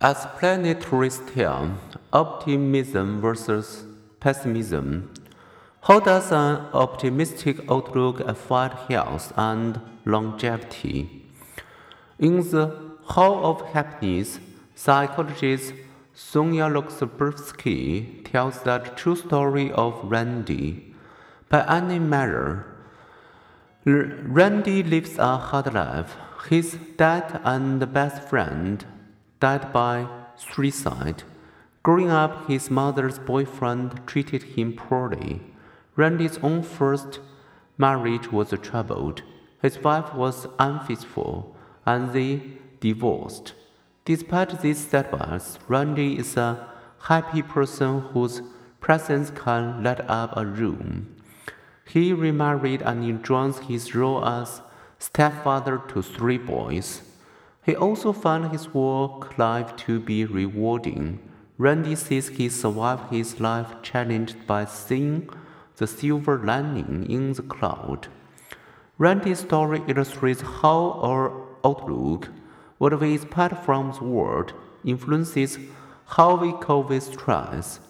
As planetaries tell, optimism versus pessimism. How does an optimistic outlook affect health and longevity? In the How of Happiness, psychologist Sonja Lyubomirsky tells the true story of Randy. By any measure, Randy lives a hard life. His dad and best friend died by suicide. Growing up, his mother's boyfriend treated him poorly. Randy's own first marriage was troubled. His wife was unfaithful, and they divorced. Despite these setbacks, Randy is a happy person whose presence can light up a room. He remarried and enjoys his role as stepfather to three boys. He also found his work life to be rewarding. Randy says he survived his life challenged by seeing the silver lining in the cloud. Randy's story illustrates how our outlook, what we expect from the world, influences how we cope with stress.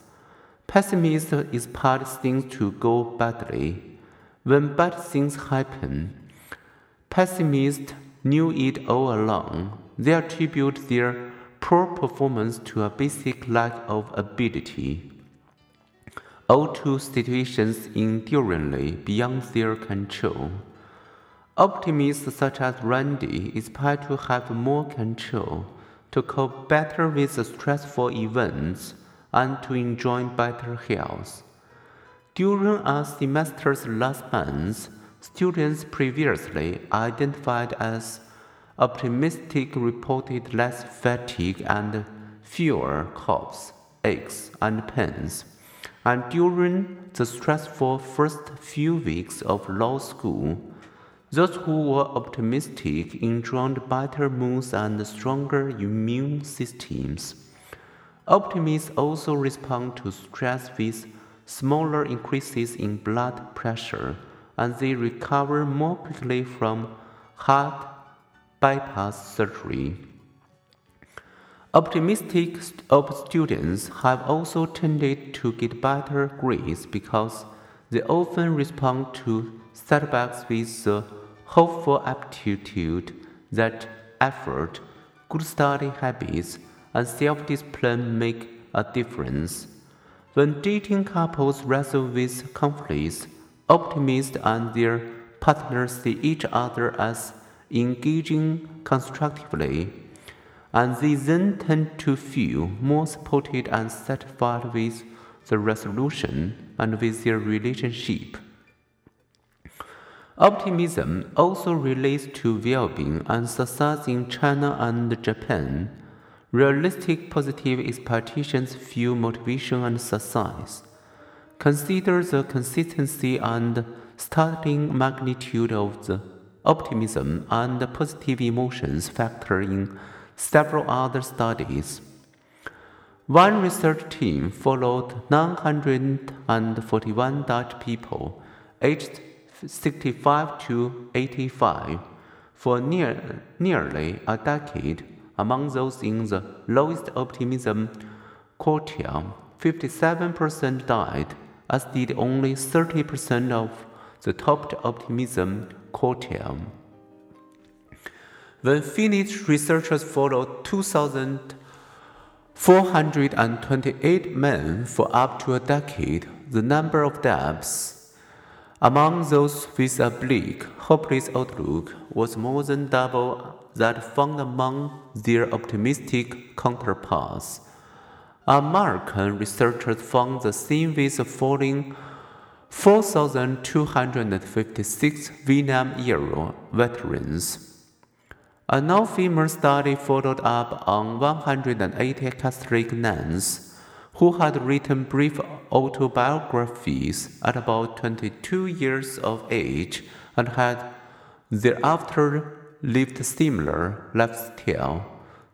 Pessimism expect things to go badly. When bad things happen, pessimists knew it all along. They attribute their poor performance to a basic lack of ability, or to situations enduringly beyond their control. Optimists such as Randy expect to have more control, to cope better with stressful events, and to enjoy better health. During a semester's last month, students previously identified as optimistic reported less fatigue and fewer coughs, aches, and pains. And during the stressful first few weeks of law school, those who were optimistic enjoyed better moods and stronger immune systems. Optimists also respond to stress with smaller increases in blood pressure, and they recover more quickly from heart bypass surgery. Optimistic students have also tended to get better grades because they often respond to setbacks with the hopeful attitude that effort, good study habits, and self discipline make a difference. When dating couples wrestle with conflicts, optimists and their partners see each other as engaging constructively, and they then tend to feel more supported and satisfied with the resolution and with their relationship. Optimism also relates to well being and success in China and Japan. Realistic positive expectations fuel motivation and success. Consider the consistency and startling magnitude of the optimism and positive emotions factor in several other studies. One research team followed 941 Dutch people aged 65 to 85 for near, nearly a decade. Among those in the lowest optimism quartile, 57% died, as did only 30% of the top optimism quartile. When Finnish researchers followed 2,428 men for up to a decade, the number of deaths among those with a bleak, hopeless outlook was more than double that found among their optimistic counterparts. American researchers found the same with the following 4,256 Vietnam era veterans. A now famous study followed up on 180 Catholic nuns who had written brief autobiographies at about 22 years of age and had thereafter lived similar lifestyle.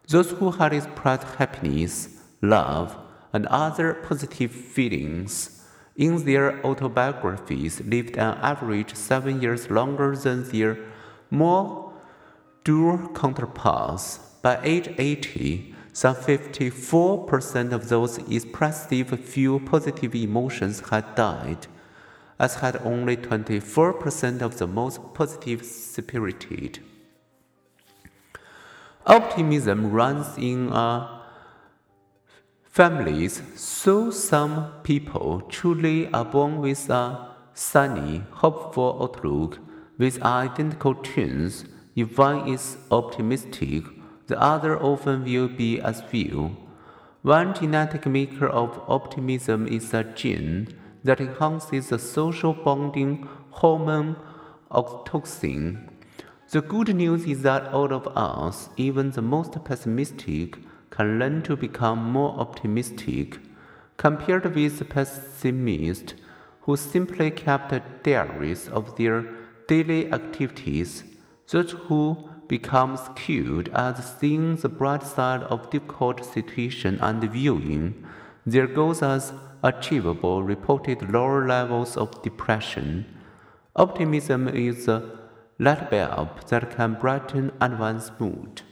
Those who had expressed happiness, love, and other positive feelings in their autobiographies lived an average seven years longer than their more dour counterparts. By age 80, some 54% of those expressive few positive emotions had died, as had only 24% of the most positive spirited. Optimism runs in a families, so some people truly are born with a sunny, hopeful outlook with identical twins. If one is optimistic, the other often will be as well. One genetic maker of optimism is a gene that enhances the social bonding hormone oxytocin. The good news is that all of us, even the most pessimistic, can learn to become more optimistic compared with pessimists who simply kept diaries of their daily activities, those who become skewed at seeing the bright side of difficult situation and viewing their goals as achievable reported lower levels of depression. Optimism is a light bulb that can brighten anyone's mood.